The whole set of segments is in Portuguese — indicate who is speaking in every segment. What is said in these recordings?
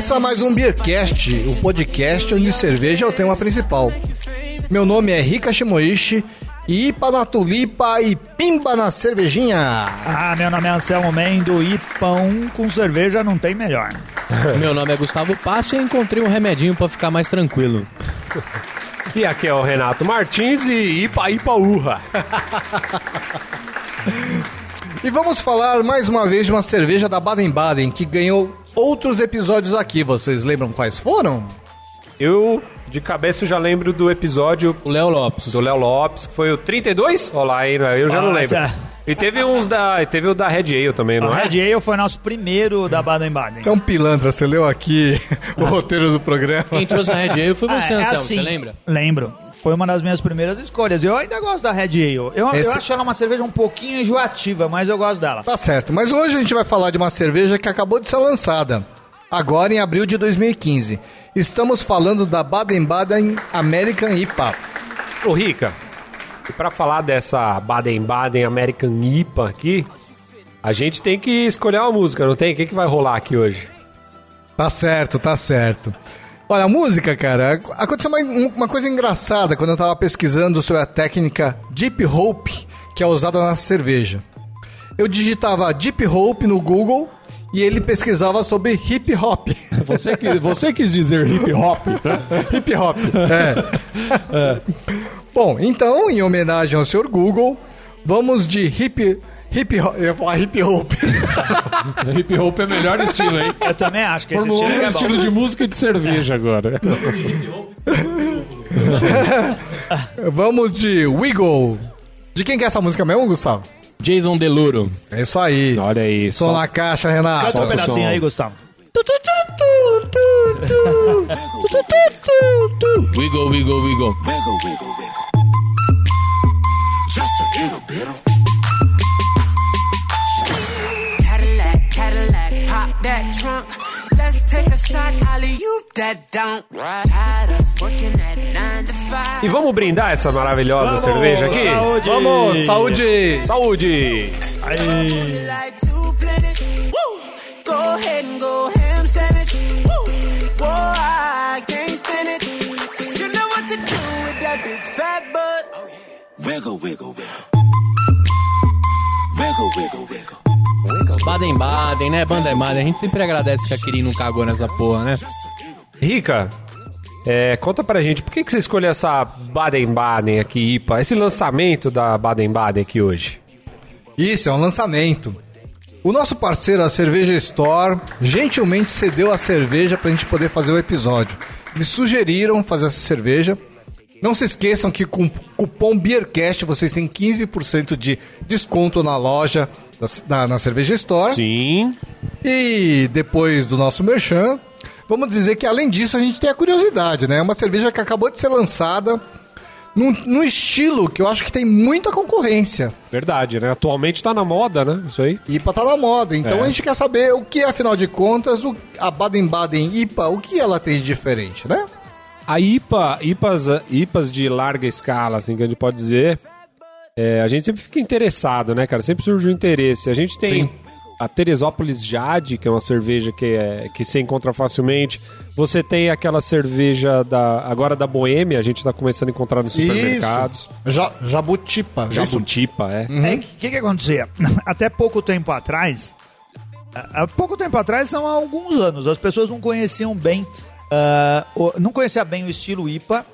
Speaker 1: começa mais um Beercast, o podcast onde cerveja é o tema principal. Meu nome é Rika Shimoishi e Ipa na tulipa e pimba na cervejinha.
Speaker 2: Ah, meu nome é Anselmo Mendo e pão com cerveja não tem melhor.
Speaker 3: Meu nome é Gustavo Passe e encontrei um remedinho pra ficar mais tranquilo.
Speaker 4: E aqui é o Renato Martins e Ipa Ipa Urra.
Speaker 1: E vamos falar mais uma vez de uma cerveja da Baden-Baden que ganhou outros episódios aqui. Vocês lembram quais foram?
Speaker 4: Eu, de cabeça, já lembro do episódio
Speaker 3: O Léo Lopes.
Speaker 4: do Léo Lopes, que foi o 32? Olha lá, hein, eu já não lembro.
Speaker 2: Nossa.
Speaker 4: E teve uns da. Teve o da Red Ale também,
Speaker 2: O
Speaker 4: não é?
Speaker 2: Red Ale foi nosso primeiro da Baden-Baden.
Speaker 1: Você é um pilantra, você leu aqui o roteiro do programa.
Speaker 3: Quem trouxe a Red Ale foi
Speaker 2: Ah,
Speaker 3: você,
Speaker 2: é
Speaker 3: Anselmo,
Speaker 2: assim.
Speaker 3: você lembra?
Speaker 2: Lembro. Foi uma das minhas primeiras escolhas. Eu ainda gosto da Red Ale. Eu, eu
Speaker 1: Esse-
Speaker 2: acho ela uma cerveja um pouquinho enjoativa, mas eu gosto dela.
Speaker 1: Tá certo, mas hoje a gente vai falar de uma cerveja que acabou de ser lançada, agora em abril de 2015. Estamos falando da Baden-Baden American IPA.
Speaker 4: Ô, Rica, e pra falar dessa Baden-Baden American IPA aqui, a gente tem que escolher uma música, não tem? O que, que vai rolar aqui hoje?
Speaker 1: Tá certo, tá certo. Olha, a música, cara, aconteceu uma, uma coisa engraçada quando eu tava pesquisando sobre a técnica Deep Hope, que é usada na cerveja. Eu digitava Deep Hope no Google e ele pesquisava sobre hip hop.
Speaker 3: Você, que, você quis dizer hip hop.
Speaker 1: hip hop, é. Bom, então, em homenagem ao senhor Google, vamos de hip hip hop, eu ia falar hip hop.
Speaker 5: Hip hop é o melhor estilo, hein?
Speaker 2: Eu também acho que esse
Speaker 5: Formulou
Speaker 2: estilo
Speaker 5: um
Speaker 2: é bom.
Speaker 5: estilo de música e de cerveja agora.
Speaker 1: vamos de Wiggle. De quem que é essa música mesmo, Gustavo?
Speaker 3: Jason Deluro.
Speaker 1: É isso aí.
Speaker 4: Olha aí,
Speaker 1: Som na caixa, Renato.
Speaker 2: Canta um pedacinho
Speaker 4: som.
Speaker 2: aí, Gustavo.
Speaker 3: Wiggle, wiggle, wiggle.
Speaker 6: wiggle, wiggle, wiggle. Just a little bit of
Speaker 4: E vamos brindar essa maravilhosa cerveja aqui?
Speaker 2: Saúde!
Speaker 1: Vamos, saúde!
Speaker 4: Saúde!
Speaker 6: Wiggle, wiggle, wiggle. Wiggle, wiggle, wiggle.
Speaker 3: Baden-Baden, né? Baden-Baden. A gente sempre agradece que a Kirin não cagou nessa porra, né?
Speaker 4: Rica, é, conta pra gente, por que, que você escolheu essa Baden-Baden aqui, IPA? Esse lançamento da Baden-Baden aqui hoje?
Speaker 1: Isso, é um lançamento. O nosso parceiro, a Cerveja Store, gentilmente cedeu a cerveja pra gente poder fazer o episódio. Eles sugeriram fazer essa cerveja. Não se esqueçam que com o cupom BeerCast vocês têm 15% de desconto na loja da, da- na Cerveja Store.
Speaker 4: Sim.
Speaker 1: E depois do nosso merchan, vamos dizer que além disso a gente tem a curiosidade, né? É uma cerveja que acabou de ser lançada num, num estilo que eu acho que tem muita concorrência.
Speaker 4: Verdade, né? Atualmente tá na moda, né? Isso aí.
Speaker 1: IPA tá na moda, então
Speaker 4: É.
Speaker 1: a gente quer saber o que, afinal de contas, o- a Baden-Baden IPA, o que ela tem de diferente, né?
Speaker 4: A IPA, IPAs, IPAs de larga escala, assim, que a gente pode dizer, é, a gente sempre fica interessado, né, cara? Sempre surge o interesse. A gente tem
Speaker 1: Sim.
Speaker 4: A Teresópolis Jade, que é uma cerveja que, é, que se encontra facilmente. Você tem aquela cerveja da agora da Boêmia, a gente tá começando a encontrar nos supermercados.
Speaker 1: Isso. Ja, jabutipa. Isso.
Speaker 4: Jabutipa, é.
Speaker 2: É, o que, que acontecia? Até pouco tempo atrás, há há pouco tempo atrás, são há alguns anos, as pessoas não conheciam bem, o- não conheciam bem o estilo IPA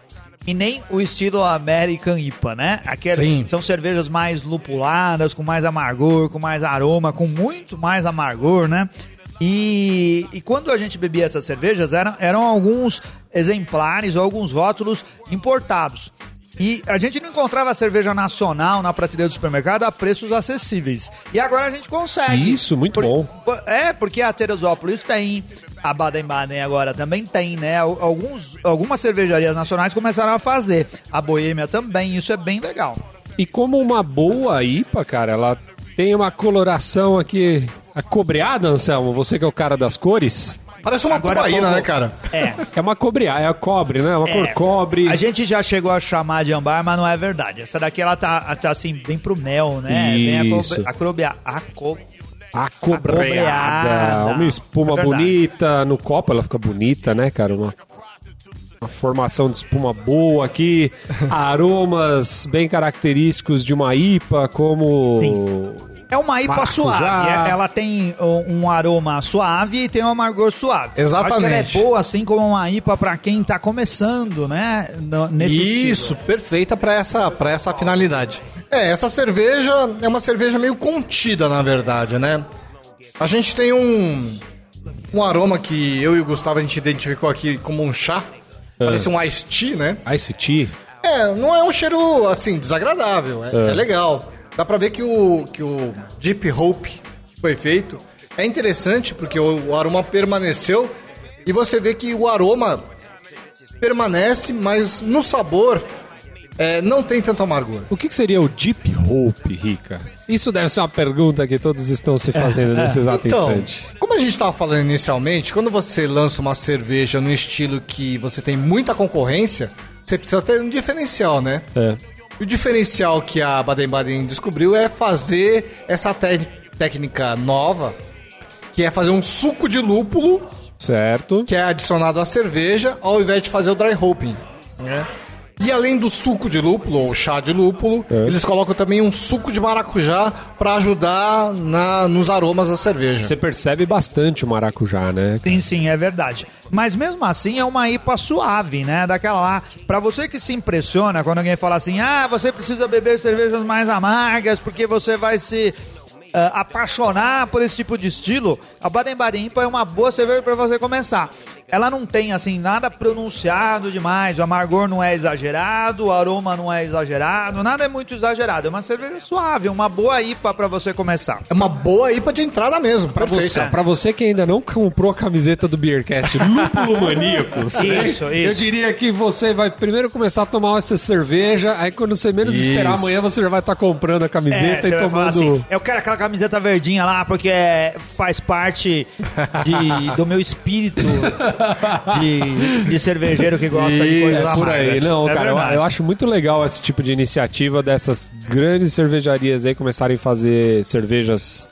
Speaker 2: e nem o estilo American IPA, né? Aquelas
Speaker 1: Sim.
Speaker 2: são cervejas mais lupuladas, com mais amargor, com mais aroma, com muito mais amargor, né? E, e quando a gente bebia essas cervejas, eram, eram alguns exemplares ou alguns rótulos importados. E a gente não encontrava cerveja nacional na prateleira do supermercado a preços acessíveis. E agora a gente consegue.
Speaker 4: Isso, muito bom.
Speaker 2: por- É, porque a Teresópolis tem, a Baden-Baden agora também tem, né? Al- Alguns, algumas cervejarias nacionais começaram a fazer. A Boêmia também, isso é bem legal.
Speaker 4: E como uma boa IPA, cara, ela tem uma coloração aqui acobreada, Anselmo. Você que é o cara das cores.
Speaker 1: Parece uma
Speaker 2: Agora
Speaker 1: tubaína,
Speaker 2: vamos-
Speaker 1: né, cara?
Speaker 2: É.
Speaker 4: É uma cobreada, é a cobre, né? Uma cor
Speaker 2: É.
Speaker 4: cobre.
Speaker 2: A gente já chegou a chamar de ambar, mas não é verdade. Essa daqui ela tá, tá assim, bem pro mel, né? Bem
Speaker 4: Isso.
Speaker 2: acobreada. Aco,
Speaker 4: Acobreada. Uma espuma
Speaker 2: É
Speaker 4: bonita. No copo ela fica bonita, né, cara? Uma, uma formação de espuma boa aqui. Aromas bem característicos de uma IPA, como.
Speaker 2: É uma IPA
Speaker 4: Maracujá.
Speaker 2: suave. É- Ela tem um aroma suave e tem um amargor suave.
Speaker 1: Exatamente.
Speaker 2: Acho que ela é boa, assim como uma IPA pra quem tá começando, né? no- nesse
Speaker 1: Isso,
Speaker 2: estilo.
Speaker 1: perfeita para essa, pra essa finalidade. É, essa cerveja é uma cerveja meio contida, na verdade, né? A gente tem um, um aroma que eu e o Gustavo a gente identificou aqui como um chá. Parece um iced tea, né?
Speaker 4: Ice Tea.
Speaker 1: É, não é um cheiro, assim, desagradável. É, é legal. Dá pra ver que o, que o Deep Hope que foi feito é interessante porque o, o aroma permaneceu e você vê que o aroma permanece, mas no sabor é, não tem tanto amargor.
Speaker 4: O que, que seria o Deep Hope, Rica? Isso deve ser uma pergunta que todos estão se fazendo nesse exato
Speaker 1: Então,
Speaker 4: instante.
Speaker 1: como a gente estava falando inicialmente, quando você lança uma cerveja no estilo que você tem muita concorrência, você precisa ter um diferencial, né?
Speaker 4: É.
Speaker 1: E o diferencial que a Baden-Baden descobriu é fazer essa técnica nova, que é fazer um suco de lúpulo
Speaker 4: Certo.
Speaker 1: que é adicionado à cerveja, ao invés de fazer o dry hopping, né? E além do suco de lúpulo, ou chá de lúpulo,
Speaker 4: É.
Speaker 1: eles colocam também um suco de maracujá para ajudar na, nos aromas da cerveja.
Speaker 4: Você percebe bastante o maracujá, né?
Speaker 2: Sim, sim, é verdade. Mas mesmo assim é uma IPA suave, né? Daquela lá. Pra você que se impressiona quando alguém fala assim: ah, você precisa beber cervejas mais amargas porque você vai se ah, apaixonar por esse tipo de estilo, a Baden-Baden IPA é uma boa cerveja pra você começar. Ela não tem, assim, nada pronunciado demais. O amargor não é exagerado, o aroma não é exagerado, nada é muito exagerado. É uma cerveja suave, uma boa IPA pra você começar.
Speaker 1: É uma boa IPA de entrada mesmo,
Speaker 4: Pra
Speaker 1: perfeito.
Speaker 4: você, pra você que ainda não comprou a camiseta do Beercast Lúpulo Maníacos, né?
Speaker 2: Isso,
Speaker 4: eu
Speaker 2: isso.
Speaker 4: diria que você vai primeiro começar a tomar essa cerveja, aí quando você menos
Speaker 1: Isso.
Speaker 4: esperar amanhã, você já vai estar comprando a camiseta
Speaker 2: É,
Speaker 4: e tomando...
Speaker 2: assim, eu quero aquela camiseta verdinha lá porque é- faz parte de- do meu espírito de, de cervejeiro que gosta de coisas
Speaker 4: É por aí, não,
Speaker 2: É
Speaker 4: cara. Eu, eu acho muito legal esse tipo de iniciativa dessas grandes cervejarias aí começarem a fazer cervejas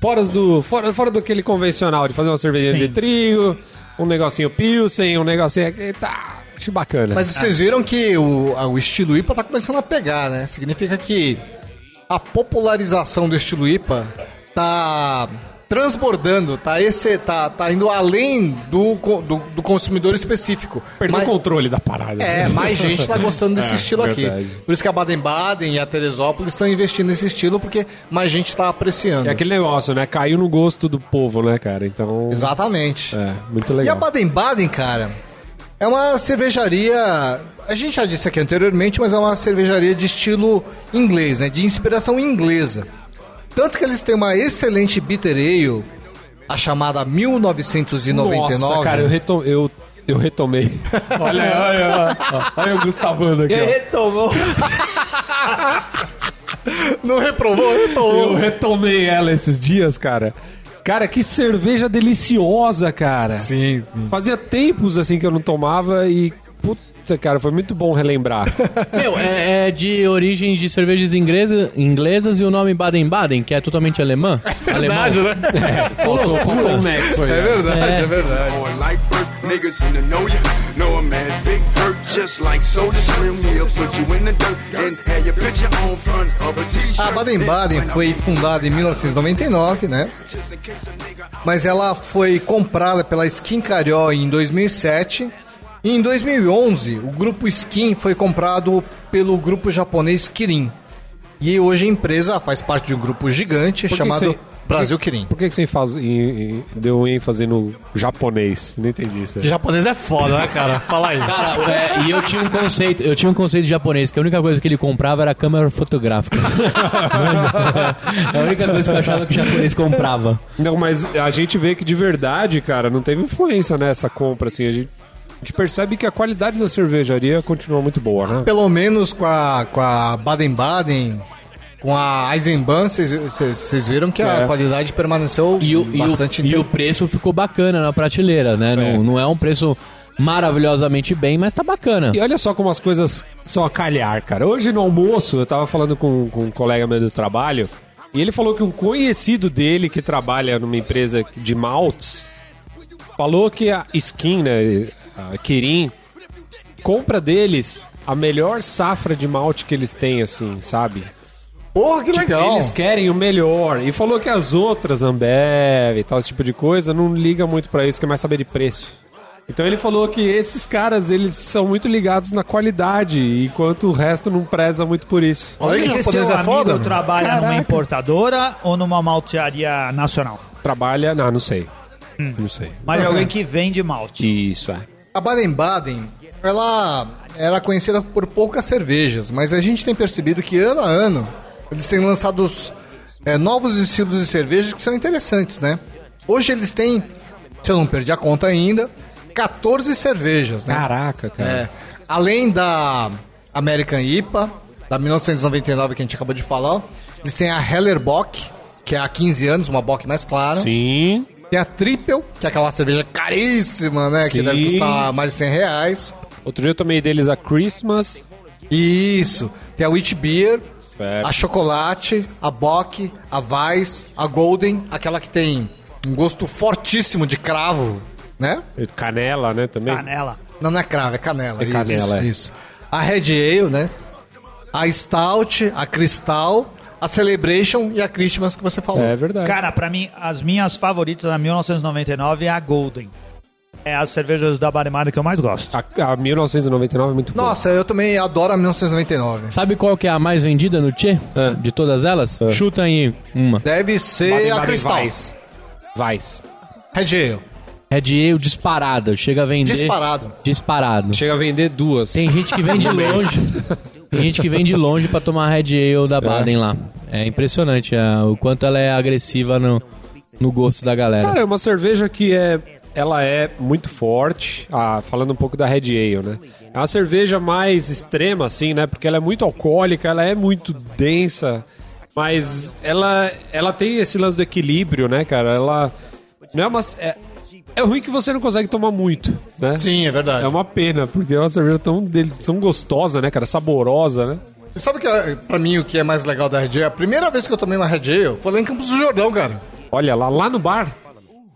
Speaker 4: fora do, fora, fora do aquele convencional, de fazer uma cervejinha de trigo, um negocinho Pilsen, um negocinho tá. Acho bacana.
Speaker 1: Mas vocês viram que o, a- o estilo IPA tá começando a pegar, né? Significa que a popularização do estilo IPA tá transbordando, tá, esse, tá, tá indo além do, do, do consumidor específico.
Speaker 4: Perdeu
Speaker 1: Mas-
Speaker 4: o controle da parada.
Speaker 1: É, mais gente tá gostando desse
Speaker 4: É,
Speaker 1: estilo
Speaker 4: verdade.
Speaker 1: aqui. Por isso que a Baden-Baden e a Teresópolis estão investindo nesse estilo, porque mais gente tá apreciando.
Speaker 4: É aquele negócio, né? Caiu no gosto do povo, né, cara? Então.
Speaker 1: Exatamente.
Speaker 4: É, muito
Speaker 1: E a
Speaker 4: legal.
Speaker 1: Baden-Baden, cara, é uma cervejaria. A gente já disse aqui anteriormente, mas é uma cervejaria de estilo inglês, né? De inspiração inglesa. Tanto que eles têm uma excelente bitter ale, a chamada 1999.
Speaker 4: Nossa, cara, eu, retom eu, eu retomei. olha, olha, olha, olha o Gustavando aqui, ó.
Speaker 2: retomou.
Speaker 1: Não reprovou,
Speaker 4: Eu
Speaker 1: retomou.
Speaker 4: retomei ela esses dias, cara. Cara, que cerveja deliciosa, cara.
Speaker 1: Sim.
Speaker 4: Fazia tempos assim que eu não tomava e. Putz, cara, foi muito bom relembrar.
Speaker 3: Meu, é, é de origem de cervejas inglesa, inglesas e o nome Baden-Baden, que é totalmente alemã.
Speaker 1: Verdade, né?
Speaker 4: faltou, faltou um nexo aí.
Speaker 1: É verdade, é, verdade.
Speaker 6: Or like birth, niggas in the know ya. Know a man's big hurt, just like Soda Slim. We'll put you in the dirt and have your picture on front of a t-shirt.
Speaker 1: A Baden-Baden foi fundada em 1999, né? Mas ela foi comprada pela Skin Carió em 2007. Em 2011, o grupo Skin foi comprado pelo grupo japonês Kirin. E hoje a empresa faz parte de um grupo gigante
Speaker 4: que
Speaker 1: chamado
Speaker 4: você-
Speaker 1: Brasil Kirin.
Speaker 4: Por que, que você faz, em- em- deu ênfase no japonês? Não entendi isso. aí.
Speaker 1: japonês é foda, né, cara? Fala aí.
Speaker 3: Cara, é, e eu tinha um conceito, eu tinha um conceito japonês, que a única coisa que ele comprava era câmera fotográfica. é a única coisa que eu achava que o japonês comprava.
Speaker 4: Não, mas a gente vê que de verdade, cara, não teve influência nessa compra, assim. A gente, a gente percebe que a qualidade da cervejaria continua muito boa, né?
Speaker 1: Pelo menos com a, com a Baden-Baden, com a Eisenbahn, vocês- viram que a
Speaker 4: É.
Speaker 1: qualidade permaneceu
Speaker 3: E o, e,
Speaker 1: bastante
Speaker 3: o, e o preço ficou bacana na prateleira, né? Não, não é um preço maravilhosamente bem, mas tá bacana.
Speaker 4: E olha só como as coisas são a calhar, cara. Hoje no almoço, eu tava falando com, com um colega meu do trabalho, E ele falou que um conhecido dele que trabalha numa empresa de maltes falou que a Skin, né, a Kirin, compra deles a melhor safra de malte que eles têm, assim, sabe?
Speaker 1: Porra, que legal.
Speaker 4: Eles querem o melhor. E falou que as outras, Ambev e tal, esse tipo de coisa, não liga muito pra isso, quer mais saber de preço. Então ele falou que esses caras, eles são muito ligados na qualidade, enquanto o resto não preza muito por isso.
Speaker 1: Olha que
Speaker 2: seu
Speaker 1: é
Speaker 2: amigo
Speaker 1: foda. mano.
Speaker 2: trabalha numa
Speaker 4: Caraca.
Speaker 2: importadora ou numa maltearia nacional?
Speaker 4: Trabalha... Não, não sei. Não sei.
Speaker 2: Mas é alguém que vende malte.
Speaker 4: Isso, é.
Speaker 1: A Baden-Baden, ela era conhecida por poucas cervejas, mas a gente tem percebido que ano a ano eles têm lançado os, é, novos estilos de cervejas que são interessantes, né? Hoje eles têm, se eu não perdi a conta ainda, 14 cervejas, né?
Speaker 4: Caraca, cara.
Speaker 1: É, além da American IPA, da 1999 que a gente acabou de falar, eles têm a Hellerbock, que é há 15 anos, uma bock mais clara.
Speaker 4: Sim.
Speaker 1: Tem a Triple, que é aquela cerveja caríssima, né? Que
Speaker 4: Sim.
Speaker 1: deve custar mais de 100 reais.
Speaker 4: Outro dia eu tomei deles a Christmas.
Speaker 1: Isso. Tem a Witch Beer, a Chocolate, a Bock, a Weiss, a Golden, aquela que tem um gosto fortíssimo de cravo, né?
Speaker 4: Canela, né, também.
Speaker 2: Canela.
Speaker 1: Não, não é cravo, é canela.
Speaker 4: É
Speaker 1: isso,
Speaker 4: canela, é.
Speaker 1: Isso. A Red Ale, né? A Stout, a Cristal, a Celebration e a Christmas que você falou.
Speaker 4: É verdade.
Speaker 2: Cara, pra mim, as minhas favoritas da 1999 é a Golden. É as cervejas da Baden-Baden que eu mais gosto.
Speaker 4: A, a 1999 é muito boa.
Speaker 1: Nossa, eu também adoro a 1999.
Speaker 3: Sabe qual que é a mais vendida no Tchê? De todas elas? Chuta aí uma.
Speaker 1: Deve ser
Speaker 4: Baden-
Speaker 1: a Cristal.
Speaker 4: Weiss. Weiss.
Speaker 1: Red Ale.
Speaker 3: Red Ale disparada. Chega a vender...
Speaker 1: Disparado.
Speaker 3: Disparado.
Speaker 4: Chega a vender duas.
Speaker 3: Tem gente que vem de longe. Tem gente que vem de longe pra tomar a Red Ale da Baden lá. É impressionante é, o quanto ela é agressiva no, no gosto da galera.
Speaker 4: Cara, é uma cerveja que é. Ela é muito forte. Ah, falando um pouco da Red Ale, né? É uma cerveja mais extrema, assim, né? Porque ela é muito alcoólica, ela é muito densa. Mas ela, ela tem esse lance do equilíbrio, né, cara? Ela. Não é uma. É, é ruim que você não consegue tomar muito, né?
Speaker 1: Sim, é verdade.
Speaker 4: É uma pena, porque é uma cerveja tão, dele- tão gostosa, né, cara? Saborosa, né?
Speaker 1: E sabe que é, pra mim o que é mais legal da Red Ale? A primeira vez que eu tomei uma Red Ale foi lá em Campos do Jordão, cara.
Speaker 4: Olha lá, lá no bar.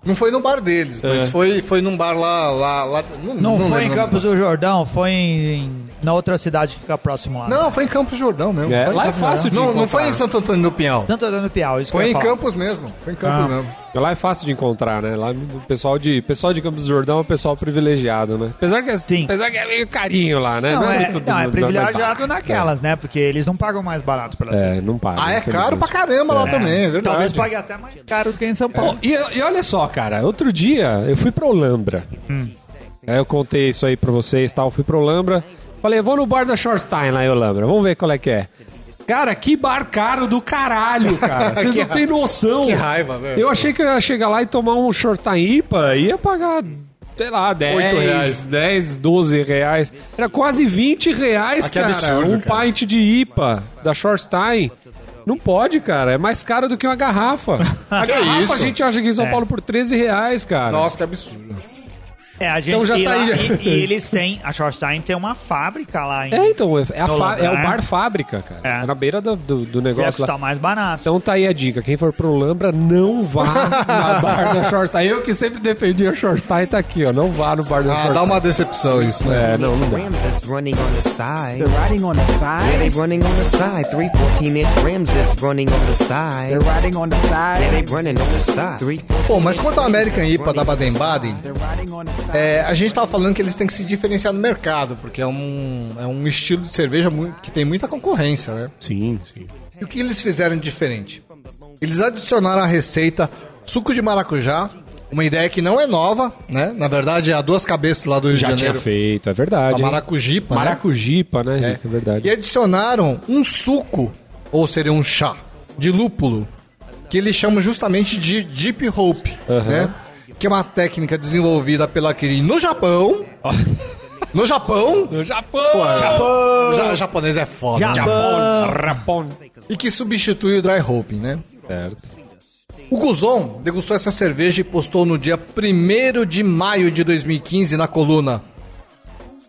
Speaker 1: Não foi no bar deles,
Speaker 4: É.
Speaker 1: mas foi, foi num bar lá. lá, lá não,
Speaker 2: Não, foi em. Campos do Jordão, foi em, na outra cidade que fica próximo lá.
Speaker 1: Não, foi em Campos do Jordão mesmo.
Speaker 4: É, lá é fácil
Speaker 1: do
Speaker 4: de.
Speaker 1: Não, não foi em. Santo Antônio do Pinhal.
Speaker 2: Tanto dando Piau, isso
Speaker 1: Foi em. Campos mesmo. Foi em Campos mesmo.
Speaker 4: Lá é fácil de encontrar, né? Lá o pessoal de, pessoal de Campos do Jordão é um pessoal privilegiado, né? Apesar que, é-
Speaker 2: Sim.
Speaker 4: apesar que é meio carinho lá, né?
Speaker 2: Não, é,
Speaker 4: muito-
Speaker 2: não, é privilegiado naquelas, né? Porque eles não pagam mais barato pela
Speaker 4: É, não paga.
Speaker 1: Ah, é caro pra caramba lá também, é verdade.
Speaker 2: Talvez pague até mais caro do que em São Paulo.
Speaker 4: E, e olha só, cara, outro dia eu fui pra Olambra.
Speaker 2: Hum.
Speaker 4: Aí eu contei isso aí pra vocês tal. Fui pra Olambra. Falei, vou no bar da Shorstein lá em Olambra. Vamos ver qual é que é. Cara, que bar caro do caralho, cara. Vocês não têm noção.
Speaker 1: que raiva, velho.
Speaker 4: Eu achei que eu ia chegar lá e tomar um Shorstein IPA e ia pagar, sei lá, 10,
Speaker 1: Oito reais.
Speaker 4: 10, 12 reais. Era quase 20 reais,
Speaker 1: Ah,
Speaker 4: cara.
Speaker 1: absurdo,
Speaker 4: um
Speaker 1: cara.
Speaker 4: pint de IPA da Shorstein. Não pode, cara. É mais caro do que uma garrafa. A garrafa
Speaker 1: isso?
Speaker 4: a gente acha aqui em São
Speaker 2: É.
Speaker 4: Paulo por 13 reais, cara.
Speaker 1: Nossa, que absurdo.
Speaker 2: É, a gente
Speaker 4: Então já
Speaker 2: e
Speaker 4: tá
Speaker 2: lá-
Speaker 4: aí.
Speaker 2: E, e eles têm, a Shorstein tem uma fábrica lá em
Speaker 4: É, então, é, a
Speaker 2: No
Speaker 4: fa- é o
Speaker 2: lugar.
Speaker 4: bar fábrica, cara.
Speaker 2: É.
Speaker 4: É. na beira do, do, do negócio lá.
Speaker 2: custar mais barato.
Speaker 4: Então tá aí a dica. Quem for pro Lambra, não vá na bar da Shorstein. Eu que sempre defendi a Shorstein, tá aqui, ó. Não vá no bar da
Speaker 1: Ah,
Speaker 4: Shorstein.
Speaker 1: dá uma decepção isso, né?
Speaker 4: É, não, não dá.
Speaker 7: running on the side.
Speaker 8: They're riding on the
Speaker 7: Yeah, they
Speaker 8: side.
Speaker 7: running on the side. Three 14 inch rims that's running on the side.
Speaker 8: They're riding on the
Speaker 7: Yeah, they
Speaker 8: side.
Speaker 7: running on the side.
Speaker 1: Pô, mas quanto ao American IPA da Baden-Baden, É, a gente tava falando que eles têm que se diferenciar no mercado, porque é um, é um estilo de cerveja que tem muita concorrência, né?
Speaker 4: Sim, sim.
Speaker 1: E o que eles fizeram de diferente? Eles adicionaram à receita suco de maracujá, uma ideia que não é nova, né? Na verdade, é a duas cabeças lá do Rio
Speaker 4: Já
Speaker 1: de
Speaker 4: tinha
Speaker 1: Janeiro.
Speaker 4: feito, é
Speaker 1: A
Speaker 4: verdade. hein?
Speaker 1: maracujipa, né?
Speaker 4: Maracujipa, né, Rico? É verdade.
Speaker 1: E adicionaram um suco, ou seria um chá, de lúpulo, que eles chamam justamente de Deep Hope,
Speaker 4: Aham.
Speaker 1: né? Que é uma técnica desenvolvida pela Kirin no Japão. no Japão?
Speaker 4: No Japão!
Speaker 1: Pô, Japão! Ja, japonês é foda.
Speaker 4: Japão! Japão!
Speaker 1: E que substitui o Dry Hopping, né?
Speaker 4: Certo.
Speaker 1: O Guzon degustou essa cerveja e postou no dia 1 de maio de 2015 na coluna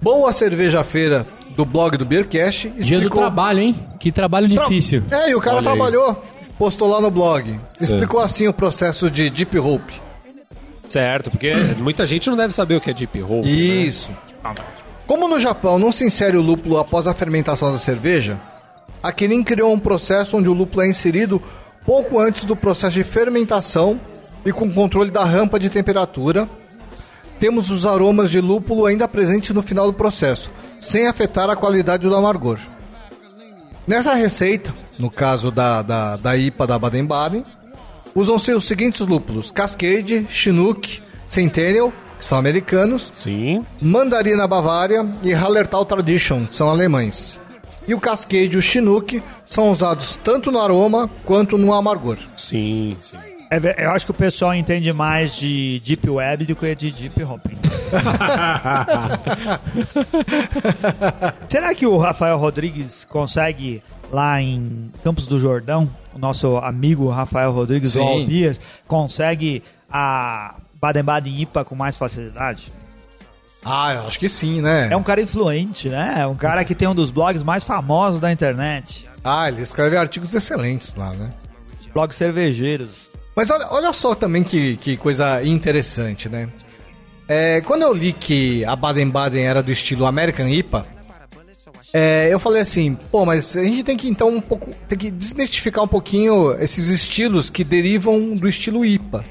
Speaker 1: Boa Cerveja Feira do blog do Beercast.
Speaker 3: Dia do trabalho, hein? Que trabalho difícil.
Speaker 1: É, e o cara
Speaker 4: Olha aí.
Speaker 1: trabalhou. postou lá no blog. Explicou assim o processo de Deep Hope.
Speaker 4: Certo, porque muita gente não deve saber o que é Deep Hope.
Speaker 1: Isso. Como no Japão não se insere o lúpulo após a fermentação da cerveja, a Kirin criou um processo onde o lúpulo é inserido pouco antes do processo de fermentação e com controle da rampa de temperatura. Temos os aromas de lúpulo ainda presentes no final do processo, sem afetar a qualidade do amargor. Nessa receita, no caso da, da, da IPA da Baden-Baden, usam-se os seguintes lúpulos: Cascade, Chinook, Centennial, que são americanos,
Speaker 4: Sim.
Speaker 1: Mandarina Bavária e Hallertau Tradition, que são alemães. E o Cascade e o Chinook são usados tanto no aroma quanto no amargor.
Speaker 4: Sim, sim.
Speaker 2: É eu acho que o pessoal entende mais de Deep Web do que de Deep Hopping. Será que o Rafael Rodrigues consegue lá em Campos do Jordão, o nosso amigo Rafael Rodrigues
Speaker 1: Sim.
Speaker 2: Albias, consegue a Baden-Baden IPA com mais facilidade?
Speaker 1: Ah, eu acho que sim, né?
Speaker 2: É um cara influente, né? É um cara que tem um dos blogs mais famosos da internet.
Speaker 1: Ah, ele escreve artigos excelentes lá, né?
Speaker 2: Blogs cervejeiros.
Speaker 1: Mas olha, olha só também que, que coisa interessante, né? É, quando eu li que a Baden-Baden era do estilo American IPA, é, eu falei assim, pô, mas a gente tem que então um pouco, tem que desmistificar um pouquinho esses estilos que derivam do estilo IPA.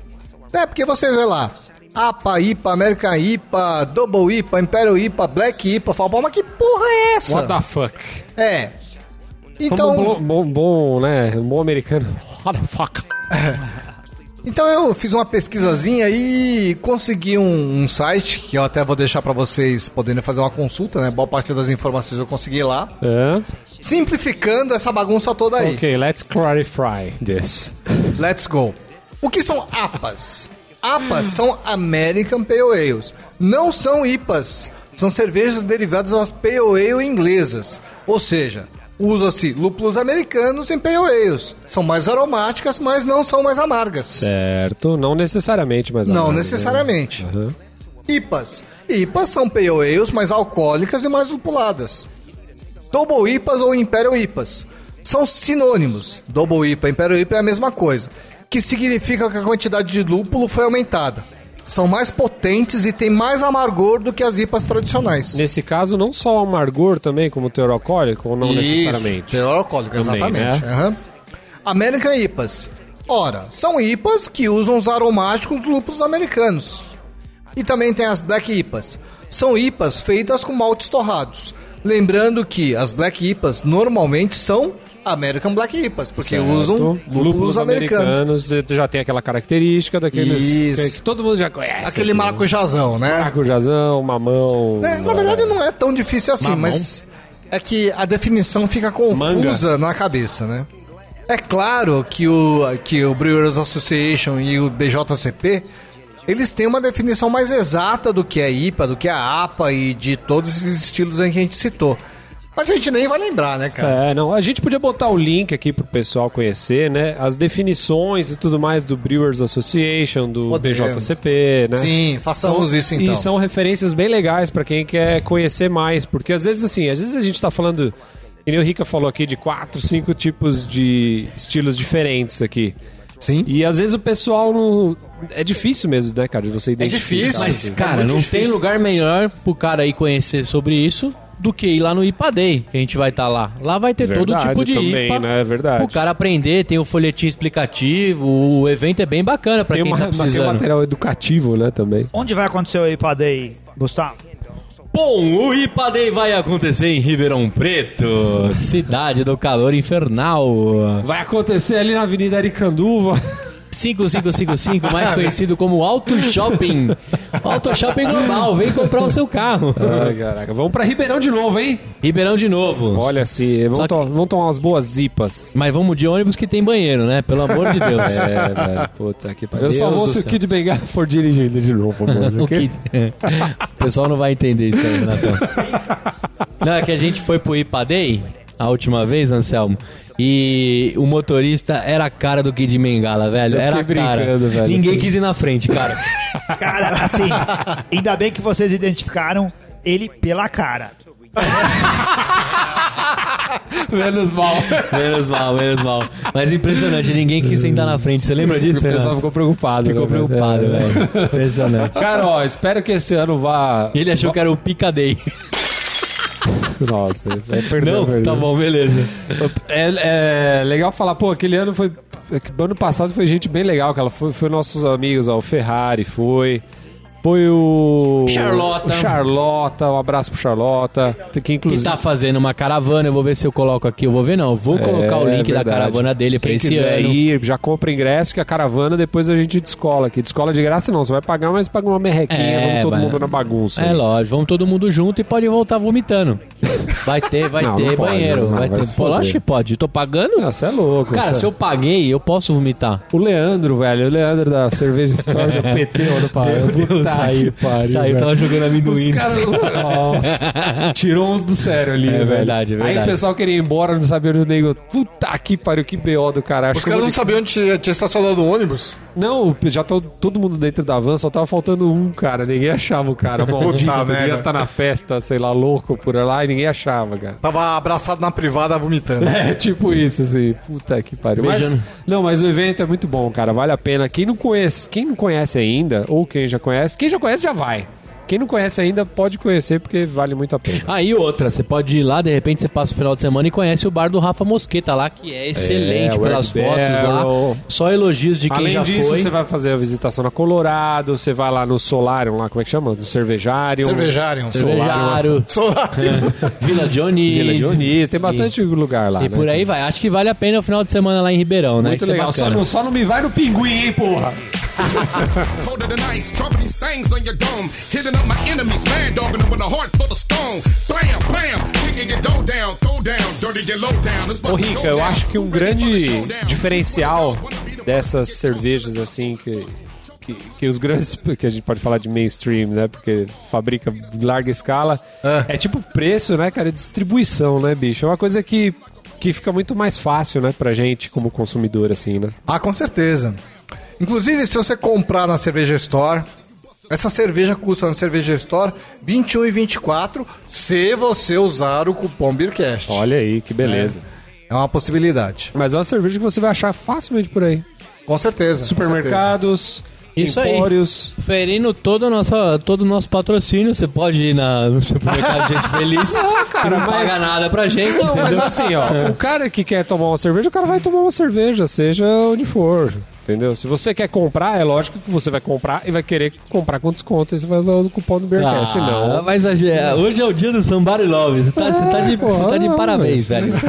Speaker 1: É, porque você vê lá, APA, IPA, American IPA, Double IPA, Imperial IPA, Black IPA, fala, mas que porra é essa?
Speaker 4: What the fuck?
Speaker 1: É.
Speaker 4: Como
Speaker 1: Então,
Speaker 4: um bom, bom, bom, né? Um bom americano. What the fuck?
Speaker 1: Então eu fiz uma pesquisazinha e consegui um, um site que eu até vou deixar pra vocês poderem fazer uma consulta, né? Boa parte das informações eu consegui lá,
Speaker 4: É.
Speaker 1: simplificando essa bagunça toda aí.
Speaker 4: Ok, let's clarify this.
Speaker 1: Let's go. O que são APAs? APAs são American Pale Ales. Não são IPAs. São cervejas derivadas das Pale Ale inglesas. Ou seja, usa-se lúpulos americanos em Pale Ales. São mais aromáticas, mas não são mais amargas.
Speaker 4: Certo, não necessariamente, mas
Speaker 1: Não
Speaker 4: amargo, né?
Speaker 1: necessariamente.
Speaker 4: Aham.
Speaker 1: IPAs. IPAs são pale ales mais alcoólicas e mais lupuladas. Double IPAs ou Imperial IPAs são sinônimos. Double IPA e Imperial IPA é a mesma coisa, que significa que a quantidade de lúpulo foi aumentada. São mais potentes e têm mais amargor do que as IPAs tradicionais.
Speaker 4: Nesse caso, não só o amargor também, como teor alcoólico, ou não necessariamente?
Speaker 1: Teor alcoólico,
Speaker 4: Também,
Speaker 1: exatamente.
Speaker 4: né?
Speaker 1: Aham. American IPAs. Ora, são IPAs que usam os aromáticos dos lúpulos americanos. E também tem as Black IPAs. São IPAs feitas com maltes torrados. Lembrando que as Black IPAs normalmente são American Black IPAs, porque
Speaker 4: Certo.
Speaker 1: usam lúpulos, americanos.
Speaker 4: já tem aquela característica daqueles
Speaker 1: Isso.
Speaker 4: que, todo mundo já conhece.
Speaker 1: Aquele
Speaker 4: assim,
Speaker 1: maracujazão, né?
Speaker 4: Maracujazão, mamão.
Speaker 1: É, na verdade não é tão difícil assim,
Speaker 2: Mamão.
Speaker 1: mas é que a definição fica confusa na cabeça, né? É claro que o, que o Brewers Association e o BJCP eles têm uma definição mais exata do que é IPA, do que é APA e de todos esses estilos aí que a gente citou. Mas a gente nem vai lembrar, né, cara?
Speaker 4: É, não, a gente podia botar o link aqui pro pessoal conhecer, né? As definições e tudo mais do Brewers Association, do
Speaker 1: Podemos.
Speaker 4: BJCP, né?
Speaker 1: Sim, façamos
Speaker 4: São-
Speaker 1: isso então.
Speaker 4: E são referências bem legais pra quem quer conhecer mais, porque às vezes assim, às vezes a gente tá falando, e nem o Rica falou aqui de quatro, cinco tipos de estilos diferentes aqui.
Speaker 1: Sim.
Speaker 4: E às vezes o pessoal não é difícil mesmo, né, cara, de você identificar.
Speaker 1: difícil.
Speaker 3: Mas,
Speaker 4: assim.
Speaker 3: cara,
Speaker 1: muito
Speaker 3: não
Speaker 1: difícil.
Speaker 3: tem lugar melhor pro cara aí conhecer sobre isso do que ir lá no IPA Day, que a gente vai estar lá. Lá vai ter todo
Speaker 4: Verdade
Speaker 3: tipo de
Speaker 4: também,
Speaker 3: IPA.
Speaker 4: né? É verdade.
Speaker 3: O cara aprender, tem o folhetim explicativo, o evento é bem bacana pra
Speaker 4: tem,
Speaker 3: quem
Speaker 4: uma,
Speaker 3: tá
Speaker 4: tem
Speaker 3: precisando.
Speaker 4: material educativo, né, também.
Speaker 2: Onde vai acontecer o IPA Day, Gustavo?
Speaker 3: Bom, o IPA Day vai acontecer em Ribeirão Preto, cidade do calor infernal.
Speaker 4: Vai acontecer ali na Avenida Aricanduva.
Speaker 3: 5555, mais conhecido como Auto Shopping. Auto Shopping Global, vem comprar o seu carro.
Speaker 4: Ai, caraca. Vamos pra Ribeirão de novo, hein?
Speaker 3: Ribeirão de novo.
Speaker 4: Olha
Speaker 3: Só
Speaker 4: vamos,
Speaker 3: que-
Speaker 4: to- vamos tomar umas boas zipas.
Speaker 3: Mas vamos de ônibus que tem banheiro, né? Pelo amor de Deus.
Speaker 4: É, velho. Puta que pariu. Eu
Speaker 3: Deus
Speaker 4: só vou se o. Kid Bengala for dirigindo de novo.
Speaker 3: O
Speaker 4: ok?
Speaker 3: que- O pessoal não vai entender isso aí, Renatão. Não, é que a gente foi pro IPA Day a última vez, Anselmo. E o motorista era a cara do Kid Mengala, velho.
Speaker 4: Eu
Speaker 3: Era a cara.
Speaker 4: brincando, velho.
Speaker 3: Ninguém quis ir na frente, cara.
Speaker 2: Cara, assim, ainda bem que vocês identificaram ele pela cara.
Speaker 4: Menos mal.
Speaker 3: Menos mal, menos mal. Mas impressionante, ninguém quis sentar na frente. Você lembra disso?
Speaker 4: O pessoal
Speaker 3: Renato?
Speaker 4: ficou preocupado.
Speaker 3: Ficou
Speaker 4: né,
Speaker 3: preocupado,
Speaker 4: É.
Speaker 3: velho. Impressionante.
Speaker 4: Cara, ó, espero que esse ano vá.
Speaker 3: Ele achou que era o Picadei.
Speaker 4: Nossa, é, perdão,
Speaker 3: Não, tá bom, beleza.
Speaker 4: É, é legal falar, pô, aquele ano foi. é Ano passado foi gente bem legal, cara. Foi, foi nossos amigos, ó, o Ferrari foi. Foi o.
Speaker 3: Charlota.
Speaker 4: O Charlota, um abraço pro Charlota. Que
Speaker 3: Que
Speaker 4: inclusive.
Speaker 3: tá fazendo uma caravana, eu vou ver se eu coloco aqui. Eu vou ver, não. Eu Vou colocar o
Speaker 4: É,
Speaker 3: link da
Speaker 4: verdade.
Speaker 3: caravana dele pra
Speaker 4: Quem
Speaker 3: esse
Speaker 4: quiser
Speaker 3: ano.
Speaker 4: ir, já compra ingresso que a caravana depois a gente descola aqui. Descola de graça não, você vai pagar, mas paga uma merrequinha,
Speaker 3: É,
Speaker 4: vamos todo
Speaker 3: vai.
Speaker 4: mundo na bagunça.
Speaker 3: É lógico, vamos todo mundo junto e pode voltar vomitando. Vai ter, vai
Speaker 4: Não,
Speaker 3: ter
Speaker 4: não pode,
Speaker 3: banheiro.
Speaker 4: não,
Speaker 3: vai
Speaker 4: vai
Speaker 3: ter. Pô, lógico que pode. Tô pagando?
Speaker 4: Você é louco.
Speaker 3: Cara, se eu paguei, eu posso vomitar.
Speaker 4: O Leandro, velho, o Leandro da Cerveja Store do PT, passado. Puta
Speaker 3: saiu,
Speaker 4: pariu,
Speaker 3: saiu, tava jogando amendoim.
Speaker 4: Os caras. Nossa. Tirou uns do sério ali,
Speaker 3: É
Speaker 4: velho.
Speaker 3: verdade, é
Speaker 4: Aí
Speaker 3: verdade.
Speaker 4: o pessoal queria ir embora, não sabia onde o nego. Puta que pariu, que BO do cara. Acho
Speaker 1: Os caras não
Speaker 4: ter
Speaker 1: sabiam onde tinha, tinha estacionado o ônibus.
Speaker 4: Não, já tá todo mundo dentro da van, só tava faltando um cara. Ninguém achava o cara. Maldito,
Speaker 1: Puta
Speaker 4: devia estar na festa, sei lá, louco por lá e ninguém achava, cara.
Speaker 1: Tava abraçado na privada vomitando.
Speaker 4: É, tipo isso, assim. Puta que pariu. Mas, não, mas o evento é muito bom, cara. Vale a pena. Quem não conhece, quem não conhece ainda, ou quem já conhece, quem já conhece já vai. Quem não conhece ainda pode conhecer porque vale muito a pena.
Speaker 3: Aí outra, você pode ir lá, de repente você passa o final de semana e conhece o bar do Rafa Mosqueta lá, que é excelente
Speaker 4: o
Speaker 3: pelas fotos
Speaker 4: Barrel.
Speaker 3: lá. Só elogios de quem
Speaker 4: Além
Speaker 3: já
Speaker 4: disso,
Speaker 3: foi.
Speaker 4: você vai fazer a visitação na Colorado, você vai lá no Solarium, lá, como é que chama? No Cervejário.
Speaker 1: Cervejário.
Speaker 3: Cervejário,
Speaker 1: Solário.
Speaker 3: Vila Dionísio.
Speaker 4: Vila Dionísio, tem bastante lugar lá.
Speaker 3: E
Speaker 4: né?
Speaker 3: por aí vai. Acho que vale a pena o final de semana lá em Ribeirão, né?
Speaker 4: Muito
Speaker 3: Isso é
Speaker 4: legal. Só não, só não me vai no pinguim, hein, porra.
Speaker 6: Colder than ice, dropping these things on your dome. Hitting up my enemies, mad dogging them with a heart full of stone. Blam, blam, kicking your dough down, throw down, dirty get low down.
Speaker 4: Ô Rica, eu acho que um grande diferencial dessas cervejas assim que, que, que os grandes, que a gente pode falar de mainstream, né? Porque fabrica em larga escala, é, tipo preço, né, cara? Distribuição, né, bicho? É uma coisa que, que fica muito mais fácil, né, pra gente como consumidor, assim, né?
Speaker 1: Ah, com certeza. Inclusive, se você comprar na Cerveja Store, essa cerveja custa na Cerveja Store R$ 21,24 se você usar o cupom Beercast.
Speaker 4: Olha aí, que beleza.
Speaker 1: É uma possibilidade.
Speaker 4: Mas é uma cerveja que você vai achar facilmente por aí.
Speaker 1: Com certeza. com
Speaker 4: Supermercados,
Speaker 3: Isso aí.
Speaker 4: empórios.
Speaker 3: Ferindo todo o nosso, todo o nosso patrocínio, você pode ir na, no supermercado Gente Feliz.
Speaker 4: cara,
Speaker 3: não
Speaker 4: mas-
Speaker 3: paga nada pra gente,
Speaker 4: Não, mas assim, ó, o cara que quer tomar uma cerveja, o cara vai tomar uma cerveja, seja onde for. Entendeu? Se você quer comprar, é lógico que você vai comprar e vai querer comprar com desconto. Aí você vai usar o cupom do Beercast.
Speaker 3: Ah,
Speaker 4: senão.
Speaker 3: mas a- hoje é o dia do Somebody Love. Você tá, você tá de,
Speaker 4: pô,
Speaker 3: você tá de
Speaker 4: não,
Speaker 3: parabéns,
Speaker 4: velho.
Speaker 3: velho.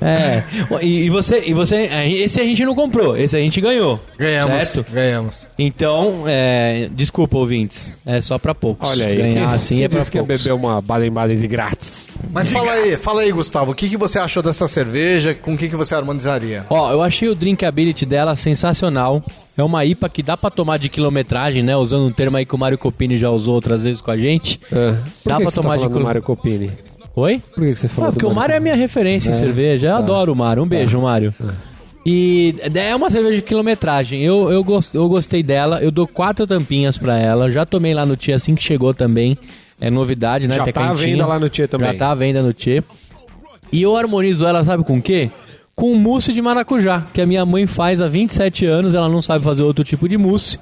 Speaker 3: É. E, e você, e você, esse a gente não comprou, esse a gente ganhou.
Speaker 1: Ganhamos.
Speaker 3: Certo?
Speaker 1: Ganhamos.
Speaker 3: Então, é, desculpa, ouvintes. É só pra poucos.
Speaker 4: Olha aí,
Speaker 3: Ganhar assim é pra
Speaker 4: disse que
Speaker 3: poucos.
Speaker 4: beber uma Baden-Baden de grátis?
Speaker 1: Mas fala aí, fala aí, Gustavo, o que, que você achou dessa cerveja? Com o que, que você harmonizaria?
Speaker 3: Ó, eu achei o drinkability dela sensacional. É uma IPA que dá pra tomar de quilometragem, né? Usando um termo aí que o Mário Copini já usou outras vezes com a gente.
Speaker 4: Por
Speaker 3: Dá
Speaker 4: que
Speaker 3: pra
Speaker 4: que você
Speaker 3: tomar
Speaker 4: tá
Speaker 3: de quilo-
Speaker 4: Mário Copini?
Speaker 3: Oi?
Speaker 4: Por que, que você falou
Speaker 3: Ah, porque o Mário é a minha referência em cerveja. Eu adoro o Mário. Um beijo, Mário. E é uma cerveja de quilometragem. Eu, eu, gost, eu gostei dela. Eu dou quatro tampinhas pra ela. Já tomei lá no Tia assim que chegou também. É novidade, né?
Speaker 4: Já
Speaker 3: Até
Speaker 4: tá à venda lá no Tia também.
Speaker 3: Já tá à venda no Tia. E eu harmonizo ela, sabe com o quê? Com mousse de maracujá, que a minha mãe faz há 27 anos, ela não sabe fazer outro tipo de mousse.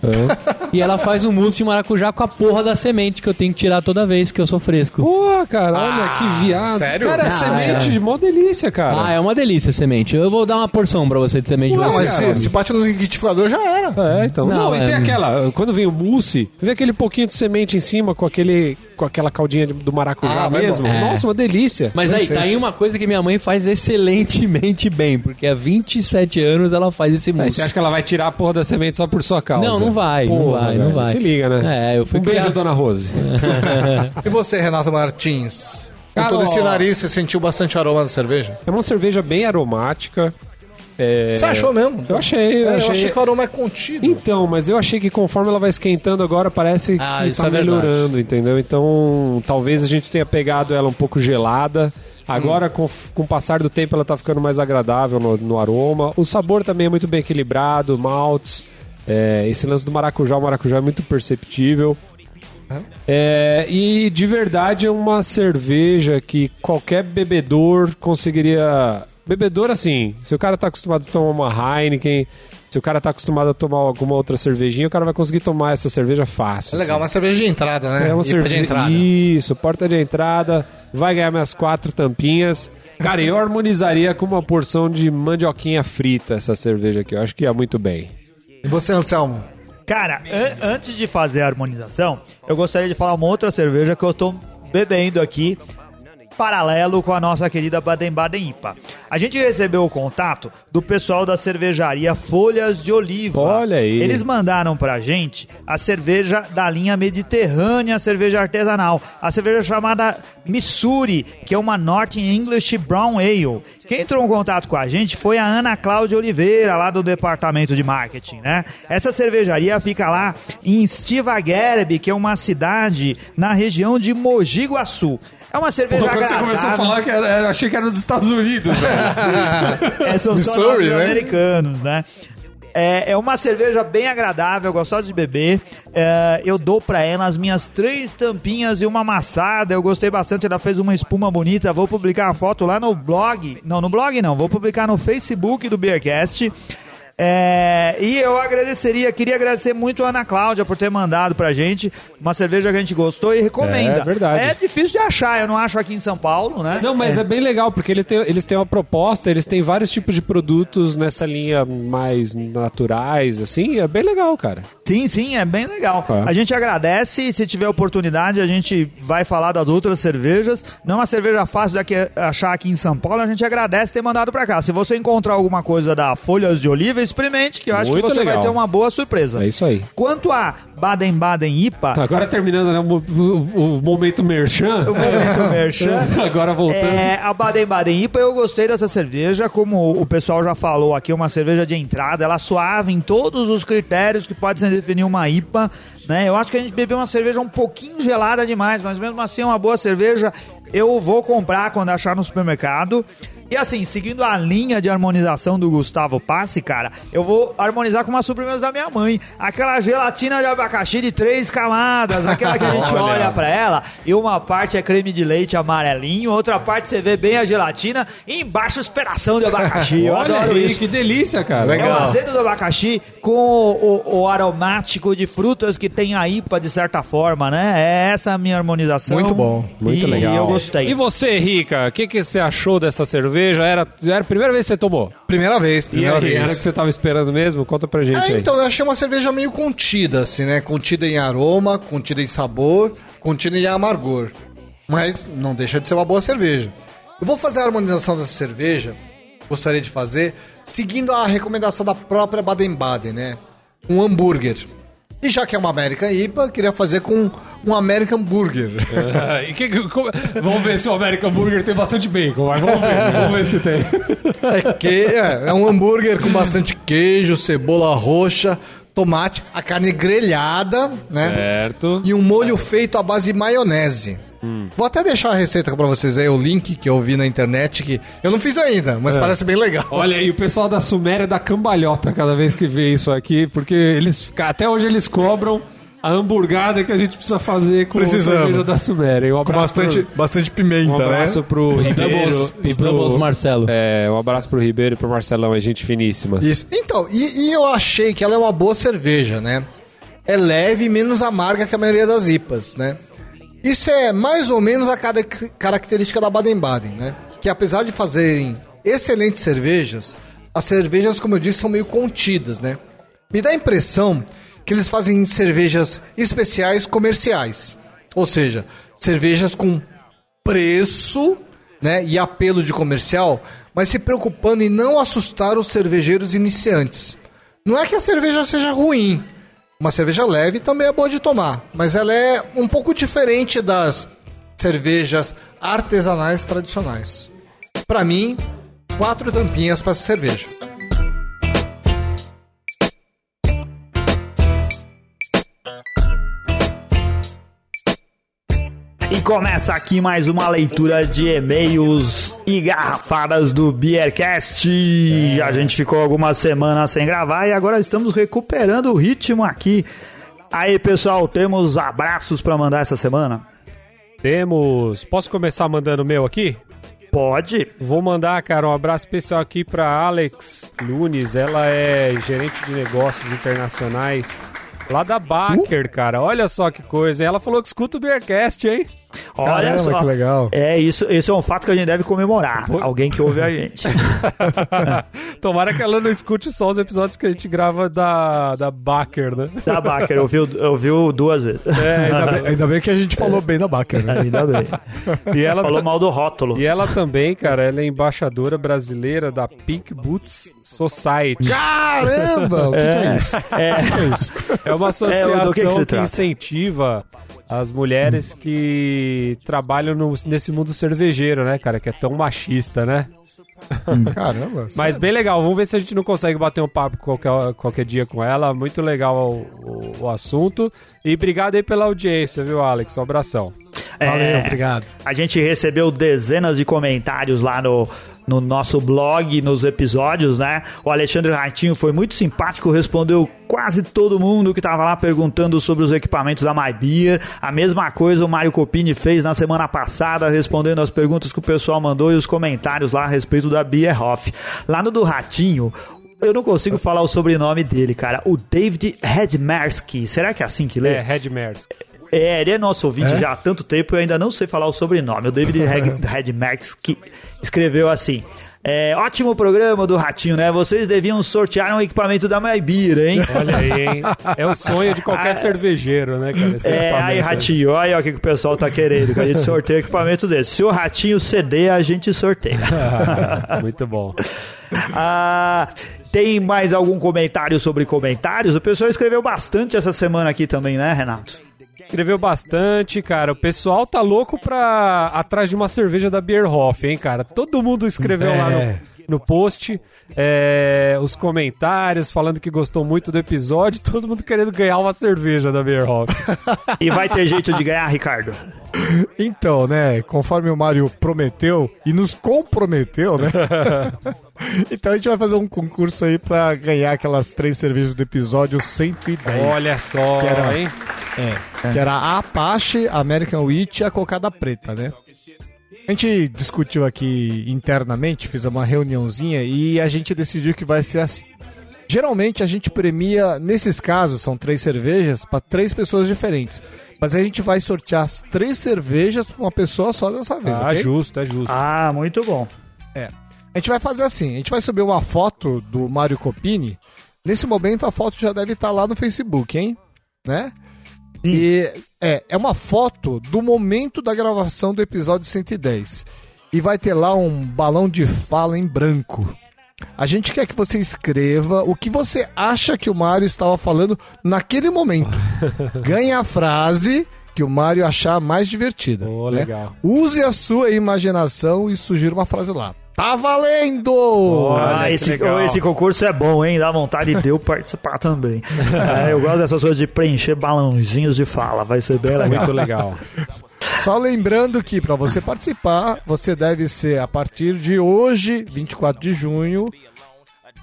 Speaker 3: E ela faz um mousse de maracujá com a porra da semente que eu tenho que tirar toda vez que eu sou fresco.
Speaker 4: Pô, cara, olha que viado.
Speaker 1: sério?
Speaker 4: Cara,
Speaker 3: Ah,
Speaker 4: semente
Speaker 3: é.
Speaker 4: de mó delícia, cara.
Speaker 3: Ah, é uma delícia a semente. Eu vou dar uma porção pra você de semente.
Speaker 1: Não, mas se, se bate no liquidificador já era.
Speaker 4: É, então.
Speaker 3: Não,
Speaker 4: Não, e
Speaker 3: é-
Speaker 4: tem aquela. Quando vem o mousse, vem aquele pouquinho de semente em cima com aquele. com aquela caldinha do maracujá
Speaker 1: Ah,
Speaker 4: mesmo.
Speaker 3: É.
Speaker 4: Nossa, uma delícia.
Speaker 3: Mas aí, tá aí uma coisa que minha mãe faz excelentemente bem, porque há 27 anos ela faz esse mousse.
Speaker 4: você acha que ela vai tirar a porra da semente só por sua causa?
Speaker 3: Não, não vai, não
Speaker 4: Porra,
Speaker 3: vai, não
Speaker 4: velho,
Speaker 3: vai.
Speaker 4: Se liga, né?
Speaker 3: É, eu fui
Speaker 4: Um beijo,
Speaker 3: criar-
Speaker 4: dona Rose.
Speaker 1: E você, Renato Martins? Com todo esse nariz, você sentiu bastante aroma da cerveja?
Speaker 4: É uma cerveja bem aromática. É,
Speaker 1: Você achou mesmo?
Speaker 4: Eu achei, eu
Speaker 1: É,
Speaker 4: achei.
Speaker 1: eu achei que o aroma é contido.
Speaker 4: Então, mas eu achei que conforme ela vai esquentando agora, parece
Speaker 1: Ah,
Speaker 4: que
Speaker 1: isso
Speaker 4: tá
Speaker 1: é verdade.
Speaker 4: melhorando, entendeu? Então, talvez a gente tenha pegado ela um pouco gelada. Agora, com, com o passar do tempo, ela tá ficando mais agradável no, no aroma. O sabor também é muito bem equilibrado, maltes. É, esse lance do maracujá, o maracujá é muito perceptível. É, e de verdade é uma cerveja que qualquer bebedor conseguiria. Bebedor assim, se o cara tá acostumado a tomar uma Heineken, se o cara tá acostumado a tomar alguma outra cervejinha, o cara vai conseguir tomar essa cerveja fácil.
Speaker 1: É legal, uma cerveja de entrada, né?
Speaker 4: É uma cerveja
Speaker 1: de entrada.
Speaker 4: Isso, porta de entrada, vai ganhar minhas quatro tampinhas. Cara, eu harmonizaria com uma porção de mandioquinha frita essa cerveja aqui. Eu acho que ia muito bem.
Speaker 1: E você, Anselmo?
Speaker 2: Cara, an- antes de fazer a harmonização, eu gostaria de falar uma outra cerveja que eu tô bebendo aqui, paralelo com a nossa querida Baden-Baden IPA. A gente recebeu o contato do pessoal da cervejaria Folhas de Oliva.
Speaker 4: Olha aí.
Speaker 2: Eles mandaram pra gente a cerveja da linha Mediterrânea, cerveja artesanal. A cerveja chamada Missouri, que é uma North English Brown Ale. Quem entrou em contato com a gente foi a Ana Cláudia Oliveira, lá do departamento de marketing, né? Essa cervejaria fica lá em Stivagerb, que é uma cidade na região de Mogi Guaçu. É uma cerveja
Speaker 5: Quando você começou a falar que era, era- achei que era nos Estados Unidos, velho.
Speaker 2: É, são só
Speaker 1: Missouri, né?
Speaker 2: norte-americanos, né? É, é uma cerveja bem agradável, gostosa de beber. É, eu dou pra ela as minhas três tampinhas e uma amassada. Eu gostei bastante, ela fez uma espuma bonita. Vou publicar a foto lá no blog. Não, no blog não, vou publicar no Facebook do Beercast. É, e eu agradeceria, queria agradecer muito a Ana Cláudia por ter mandado pra gente uma cerveja que a gente gostou e recomenda.
Speaker 4: É verdade.
Speaker 2: É difícil de achar, eu não acho aqui em São Paulo, né?
Speaker 4: Não, mas é, bem legal, porque ele tem- eles têm uma proposta, eles têm vários tipos de produtos nessa linha mais naturais, assim, é bem legal, cara.
Speaker 2: Sim, sim, é bem legal.
Speaker 4: É.
Speaker 2: A gente agradece e se tiver oportunidade a gente vai falar das outras cervejas. Não é uma cerveja fácil de achar aqui em São Paulo, a gente agradece ter mandado pra cá. Se você encontrar alguma coisa da Folhas de Oliva, experimente, que eu acho
Speaker 4: Muito
Speaker 2: que você vai
Speaker 4: legal.
Speaker 2: ter uma boa surpresa.
Speaker 4: É isso aí.
Speaker 2: Quanto a Baden-Baden IPA,
Speaker 4: Agora terminando, né, o, o- o momento merchan.
Speaker 2: o momento merchan,
Speaker 4: Agora voltando.
Speaker 2: É, a Baden-Baden IPA, eu gostei dessa cerveja, como o pessoal já falou aqui, uma cerveja de entrada, ela suave em todos os critérios que pode se definir uma IPA, né? Eu acho que a gente bebeu uma cerveja um pouquinho gelada demais, mas mesmo assim é uma boa cerveja. Eu vou comprar quando achar no supermercado. E assim, seguindo a linha de harmonização do Gustavo Passe, cara, eu vou harmonizar com uma sobremesa da minha mãe. Aquela gelatina de abacaxi de três camadas, aquela que a gente olha pra ela, e uma parte é creme de leite amarelinho, outra parte você vê bem a gelatina, e embaixo esperação de abacaxi. Eu
Speaker 4: Olha
Speaker 2: adoro
Speaker 4: aí,
Speaker 2: isso.
Speaker 4: que delícia, cara.
Speaker 1: Legal.
Speaker 2: É o azedo do abacaxi com o, o- o aromático de frutas que tem a IPA de certa forma, né? É essa a minha harmonização.
Speaker 1: Muito bom,
Speaker 4: Muito
Speaker 2: e
Speaker 4: legal.
Speaker 2: eu gostei.
Speaker 4: E você, Rica, o que, que você achou dessa cerveja? Era, era a primeira vez que você tomou?
Speaker 1: Primeira vez,
Speaker 4: E
Speaker 1: primeira
Speaker 4: aí,
Speaker 1: vez.
Speaker 4: era o que você tava esperando mesmo? Conta pra gente
Speaker 1: É, então, eu achei uma cerveja meio contida, assim, né? Contida em aroma, contida em sabor, contida em amargor. Mas não deixa de ser uma boa cerveja. Eu vou fazer a harmonização dessa cerveja, gostaria de fazer, seguindo a recomendação da própria Baden-Baden, né? Um hambúrguer. E já que é uma American IPA, queria fazer com um American Burger.
Speaker 5: E que- como- vamos ver se o American Burger tem bastante bacon. Mas vamos ver, vamos ver se tem.
Speaker 1: É, que, é, é um hambúrguer com bastante queijo, cebola roxa, tomate, a carne grelhada, né?
Speaker 4: Certo.
Speaker 1: e um molho feito à base de maionese. Vou até deixar a receita pra vocês aí, o link que eu vi na internet, que eu não fiz ainda, mas parece bem legal.
Speaker 4: Olha aí, o pessoal da Suméria dá cambalhota cada vez que vê isso aqui, porque eles até hoje eles cobram a hamburgada que a gente precisa fazer com
Speaker 1: Precisamos.
Speaker 4: a cerveja da Suméria. Um
Speaker 1: Com bastante,
Speaker 4: pro-
Speaker 1: bastante pimenta,
Speaker 4: Um abraço
Speaker 1: né?
Speaker 4: pro Ribeiro e pro
Speaker 3: Marcelo.
Speaker 4: É, um abraço pro Ribeiro e pro Marcelão, é gente finíssima.
Speaker 1: Isso. Então, e, e eu achei que ela é uma boa cerveja, né? É leve e menos amarga que a maioria das IPAs, né? Isso é mais ou menos a cara- característica da Baden-Baden, né? Que apesar de fazerem excelentes cervejas, as cervejas, como eu disse, são meio contidas, né? Me dá a impressão que eles fazem cervejas especiais comerciais. Ou seja, cervejas com preço né, e apelo de comercial, mas se preocupando em não assustar os cervejeiros iniciantes. Não é que a cerveja seja ruim. Uma cerveja leve também é boa de tomar, mas ela é um pouco diferente das cervejas artesanais tradicionais. Para mim, quatro tampinhas para cerveja.
Speaker 2: Começa aqui mais uma leitura de e-mails e garrafadas do Beercast. A gente ficou algumas semanas sem gravar e agora estamos recuperando o ritmo aqui Aí, pessoal, temos abraços pra mandar essa semana?
Speaker 4: Temos. Posso começar mandando o meu aqui?
Speaker 2: Pode.
Speaker 4: Vou mandar, cara, um abraço especial aqui pra Alex Nunes. Ela é gerente de negócios internacionais lá da Baker, cara. Olha só que coisa. Ela falou que escuta o Beercast, hein?
Speaker 2: Olha
Speaker 1: Caramba,
Speaker 2: só.
Speaker 1: que legal.
Speaker 2: É, isso, esse é um fato que a gente deve comemorar. Alguém que ouve a gente.
Speaker 4: Tomara que ela não escute só os episódios que a gente grava da, da Baker, né?
Speaker 2: da Baker, ouviu, ouviu duas vezes.
Speaker 4: É,
Speaker 1: Ainda bem, ainda bem que a gente falou bem da Baker, né?
Speaker 2: Ainda bem.
Speaker 4: e ela
Speaker 2: Falou mal do rótulo.
Speaker 4: E ela também, cara, ela é embaixadora brasileira da Pink Boots Society.
Speaker 1: Caramba! O que, que é isso?
Speaker 2: É,
Speaker 1: O que é isso?
Speaker 4: É uma
Speaker 2: É,
Speaker 4: associação
Speaker 2: do que que
Speaker 4: que,
Speaker 2: trata?
Speaker 4: incentiva as mulheres que trabalham no- nesse mundo cervejeiro, né, cara? Que é tão machista, né?
Speaker 1: Caramba.
Speaker 4: Mas bem legal, vamos ver se a gente não consegue bater um papo qualquer, qualquer dia com ela. Muito legal o, o- o assunto. E obrigado aí pela audiência, viu, Alex? Um abração.
Speaker 1: Valeu,
Speaker 2: é,
Speaker 1: obrigado.
Speaker 2: A gente recebeu dezenas de comentários lá no, no nosso blog, nos episódios, né? O Alexandre Ratinho foi muito simpático, respondeu quase todo mundo que tava lá perguntando sobre os equipamentos da MyBeer. A mesma coisa o Mário Copini fez na semana passada, respondendo as perguntas que o pessoal mandou e os comentários lá a respeito da Bierhoff. Lá no do Ratinho, eu não consigo falar o sobrenome dele, cara. O David Hedmersky. Será que é assim que lê?
Speaker 4: É, Red Mers.
Speaker 2: É, ele é nosso ouvinte já há tanto tempo e eu ainda não sei falar o sobrenome. O David Redmarks que escreveu assim. É, ótimo programa do Ratinho, né? Vocês deviam sortear um equipamento da MyBeer, hein?
Speaker 4: Olha aí, hein? É o sonho de qualquer cervejeiro, né, cara? Esse
Speaker 2: É, aí. Ratinho, olha o que, que o pessoal tá querendo, que a gente sorteia equipamento desse. Se o Ratinho ceder, a gente sorteia.
Speaker 4: Muito bom.
Speaker 2: Ah, tem mais algum comentário sobre comentários? O pessoal escreveu bastante essa semana aqui também, né, Renato?
Speaker 4: Escreveu bastante, cara. O pessoal tá louco pra atrás de uma cerveja da Bierhoff, hein, cara? Todo mundo escreveu lá
Speaker 1: É.
Speaker 4: no, no post é, os comentários falando que gostou muito do episódio. Todo mundo querendo ganhar uma cerveja da Bierhoff.
Speaker 2: E vai ter jeito de ganhar, Ricardo?
Speaker 1: Então, né, conforme o Mário prometeu e nos comprometeu, né? então a gente vai fazer um concurso aí pra ganhar aquelas três cervejas do episódio 110.
Speaker 4: Olha só,
Speaker 1: Que era-
Speaker 4: hein?
Speaker 1: É, que era a Apache, a American Witch e a Cocada Preta, né? A gente discutiu aqui internamente, fez uma reuniãozinha e a gente decidiu que vai ser assim. Geralmente a gente premia, nesses casos, são três cervejas para três pessoas diferentes. Mas a gente vai sortear as três cervejas pra uma pessoa só dessa vez,
Speaker 4: Ah,
Speaker 1: ok?
Speaker 4: justo, é justo.
Speaker 2: Ah, muito bom.
Speaker 1: A gente vai fazer assim, a gente vai subir uma foto do Mário Copini. Nesse momento a foto já deve estar lá no Facebook, hein? Né? E é, é uma foto do momento da gravação do episódio 110. E vai ter lá um balão de fala em branco. A gente quer que você escreva o que você acha que o Mário estava falando naquele momento. Ganha a frase que o Mário achar mais divertida.
Speaker 4: Oh,
Speaker 1: né?
Speaker 4: legal.
Speaker 1: Use a sua imaginação e sugira uma frase lá. Tá valendo!
Speaker 4: Olha
Speaker 2: ah, esse,
Speaker 4: legal.
Speaker 2: esse concurso é bom, hein? Dá vontade de eu participar também. É, eu gosto dessas coisas de preencher balãozinhos de fala. Vai ser bem legal.
Speaker 4: Muito legal.
Speaker 1: Só lembrando que para você participar, você deve ser a partir de hoje, 24 de junho,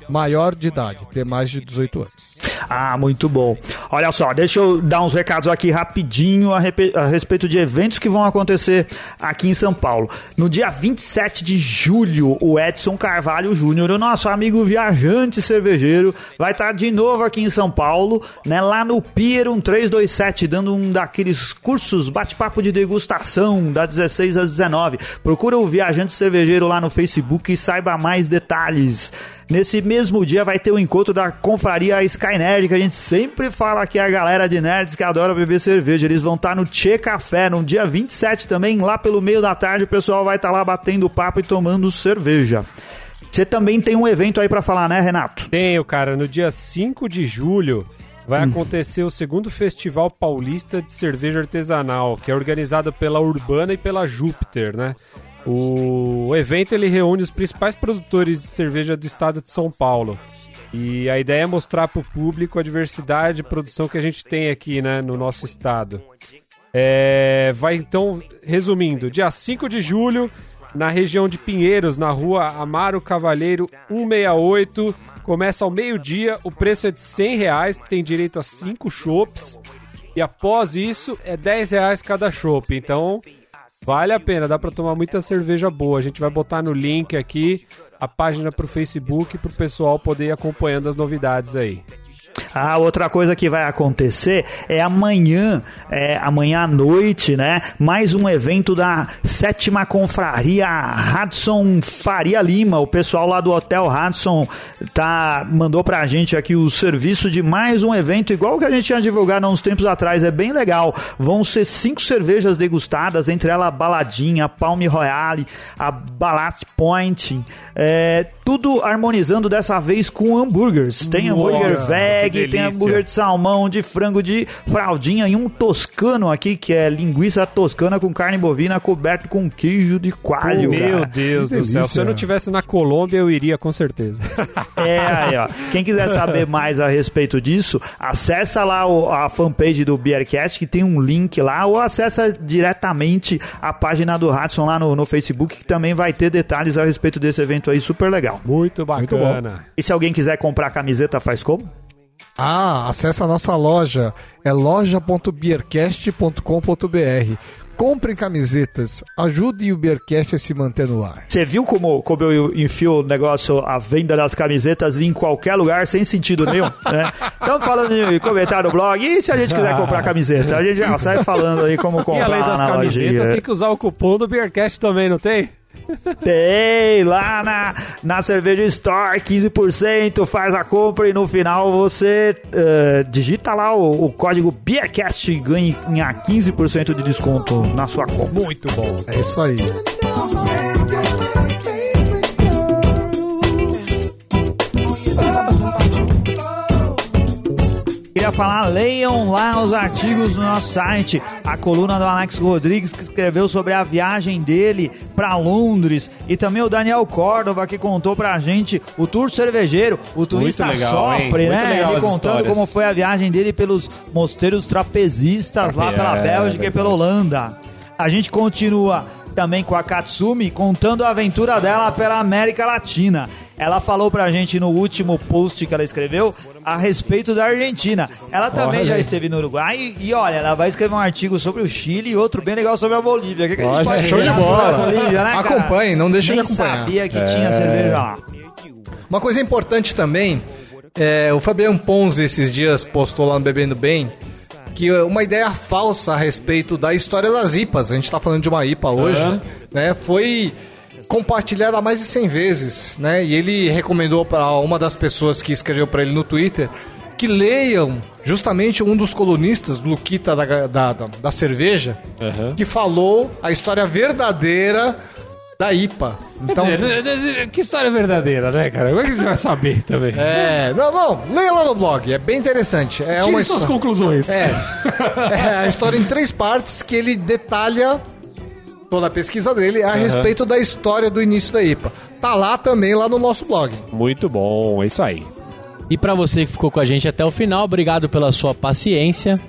Speaker 1: maior de idade, ter mais de 18 anos.
Speaker 2: Ah, muito bom. Olha só, deixa eu dar uns recados aqui rapidinho a, a respeito de eventos que vão acontecer aqui em São Paulo. No dia 27 de julho, o Edson Carvalho Júnior, o nosso amigo viajante cervejeiro, vai estar de novo aqui em São Paulo, né, lá no Pier 1327, dando um daqueles cursos bate-papo de degustação, da 16 às 19. Procura o viajante cervejeiro lá no Facebook e saiba mais detalhes. Nesse mesmo dia vai ter o encontro da confraria Sky Nerd, que a gente sempre fala que é a galera de nerds que adora beber cerveja. Eles vão estar no Tchê Café no dia 27 também, lá pelo meio da tarde. O pessoal vai estar lá batendo papo e tomando cerveja. Você também tem um evento aí pra falar, né, Renato?
Speaker 4: Tenho, cara. No dia 5 de julho vai
Speaker 2: Hum.
Speaker 4: acontecer o segundo Festival Paulista de Cerveja Artesanal, que é organizado pela Urbana e pela Júpiter, né? O evento ele reúne os principais produtores de cerveja do estado de São Paulo. E a ideia é mostrar para o público a diversidade de produção que a gente tem aqui né, no nosso estado. É, vai então, resumindo, dia 5 de julho, na região de Pinheiros, na rua Amaro Cavalheiro 168. Começa ao meio-dia, o preço é de 100 reais, tem direito a 5 chopps. E após isso, é 10 reais cada chopp. Então, vale a pena. Dá pra tomar muita cerveja boa. A gente vai botar no link aqui a página pro Facebook pro pessoal poder ir acompanhando as novidades aí.
Speaker 2: Ah, outra coisa que vai acontecer é amanhã, é, amanhã à noite, né? Mais um evento da sétima confraria Hudson Faria Lima. O pessoal lá do Hotel Hudson tá, mandou pra gente aqui o serviço de mais um evento, igual que a gente tinha divulgado há uns tempos atrás. É bem legal. Vão ser cinco cervejas degustadas, entre elas a Baladinha, a Palm Royale, a Ballast Point. É, tudo harmonizando dessa vez com hambúrgueres. Tem hambúrguer
Speaker 4: que
Speaker 2: veg, tem hambúrguer de salmão, de frango, de fraldinha e um toscano aqui, que é linguiça toscana com carne bovina coberto com queijo de coalho.
Speaker 4: Meu
Speaker 2: cara.
Speaker 4: Deus do céu. Se eu não tivesse na Colômbia, eu iria com certeza.
Speaker 2: É, aí, ó. Quem quiser saber mais a respeito disso, acessa lá o- a fanpage do Beercast, que tem um link lá, ou acessa diretamente a página do Hudson lá no, no Facebook, que também vai ter detalhes a respeito desse evento aí, super legal.
Speaker 4: Muito bacana.
Speaker 2: E se alguém quiser comprar camiseta, faz como?
Speaker 1: Ah, acesse a nossa loja. É loja.beercast.com.br. Comprem camisetas. Ajudem o Beercast a se manter no ar.
Speaker 2: Você viu como, como eu enfio o negócio, a venda das camisetas em qualquer lugar, sem sentido nenhum? né? Estamos falando em comentário no blog. E se a gente quiser comprar camiseta? A gente já sai falando aí como
Speaker 4: E
Speaker 2: comprar
Speaker 4: além
Speaker 2: lá
Speaker 4: das camisetas, tem que usar o cupom do Beercast também, não tem?
Speaker 2: Tem lá na, na Cerveja Store, 15%, faz a compra e no final você eh, digita lá o, o código BEERCAST e ganha 15% de desconto na sua compra.
Speaker 4: Muito bom.
Speaker 1: É isso aí.
Speaker 2: Queria falar, leiam lá os artigos no nosso site, a coluna do Alex Rodrigues que escreveu sobre a viagem dele para Londres e também o Daniel Córdova que contou pra gente o tour cervejeiro, o turista
Speaker 5: legal,
Speaker 2: sofre,
Speaker 5: hein?
Speaker 2: Né? Ele contando
Speaker 5: histórias.
Speaker 2: como foi a viagem dele pelos mosteiros trapezistas lá
Speaker 5: É,
Speaker 2: pela Bélgica e pela Holanda. A gente continua também com a Katsumi contando a aventura dela pela América Latina. Ela falou pra gente no último post que ela escreveu a respeito da Argentina. Ela também já esteve no Uruguai e, e olha, ela vai escrever um artigo sobre o Chile e outro bem legal sobre a Bolívia. O que, que a gente
Speaker 4: Olha
Speaker 2: pode.
Speaker 1: Show de
Speaker 2: falar sobre a
Speaker 1: bola.
Speaker 2: Bolívia, né?
Speaker 1: Acompanhe, não deixe de acompanhar.
Speaker 2: sabia que tinha cerveja lá.
Speaker 1: Uma coisa importante também, é, o Fabiano Ponzi esses dias postou lá no Bebendo Bem que é uma ideia falsa a respeito da história das IPAs, a gente tá falando de uma IPA hoje, né? Foi compartilhada mais de 100 vezes, né? E ele recomendou para uma das pessoas que escreveu para ele no Twitter que leiam justamente um dos colunistas, Luquita da, da, da, da cerveja, que falou a história verdadeira da IPA. Então,
Speaker 4: Então, que história verdadeira, né, cara? Como é que a gente vai saber também?
Speaker 1: é, não, não, leia lá no blog, é bem interessante. É
Speaker 4: Tire
Speaker 1: uma
Speaker 4: suas conclusões.
Speaker 1: É, é a história em três partes que ele detalha toda a pesquisa dele a respeito da história do início da IPA. Tá lá também, lá no nosso blog.
Speaker 4: Muito bom, é isso aí.
Speaker 3: E pra você que ficou com a gente até o final, obrigado pela sua paciência.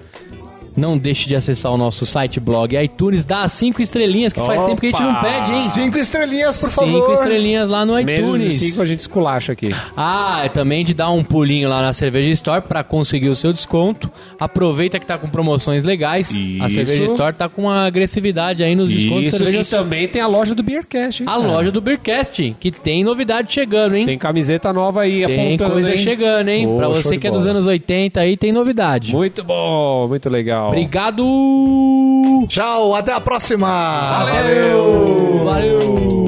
Speaker 3: Não deixe de acessar o nosso site, blog, iTunes, dá as cinco estrelinhas, que faz
Speaker 4: Opa!
Speaker 3: tempo que a gente não pede, hein?
Speaker 1: Cinco estrelinhas, por
Speaker 3: Cinco
Speaker 1: favor.
Speaker 3: estrelinhas lá no
Speaker 4: Menos
Speaker 3: iTunes.
Speaker 4: cinco a gente esculacha aqui.
Speaker 3: Ah, é também de dar um pulinho lá na Cerveja Store pra conseguir o seu desconto. Aproveita que tá com promoções legais. A
Speaker 4: Isso.
Speaker 3: Cerveja Store tá com uma agressividade aí nos descontos de
Speaker 4: Isso,
Speaker 3: cerveja.
Speaker 4: e também tem a loja do Beercast. hein,
Speaker 3: A
Speaker 4: cara?
Speaker 3: loja do Beercast, que tem novidade chegando, hein?
Speaker 4: Tem camiseta nova aí
Speaker 3: Tem
Speaker 4: apontando,
Speaker 3: coisa
Speaker 4: hein?
Speaker 3: chegando, hein?
Speaker 4: Show
Speaker 3: você que é dos
Speaker 4: bola.
Speaker 3: anos 80 aí, tem novidade.
Speaker 4: Muito bom, muito legal.
Speaker 3: Obrigado!
Speaker 1: Tchau, até a próxima.
Speaker 3: Valeu! Valeu!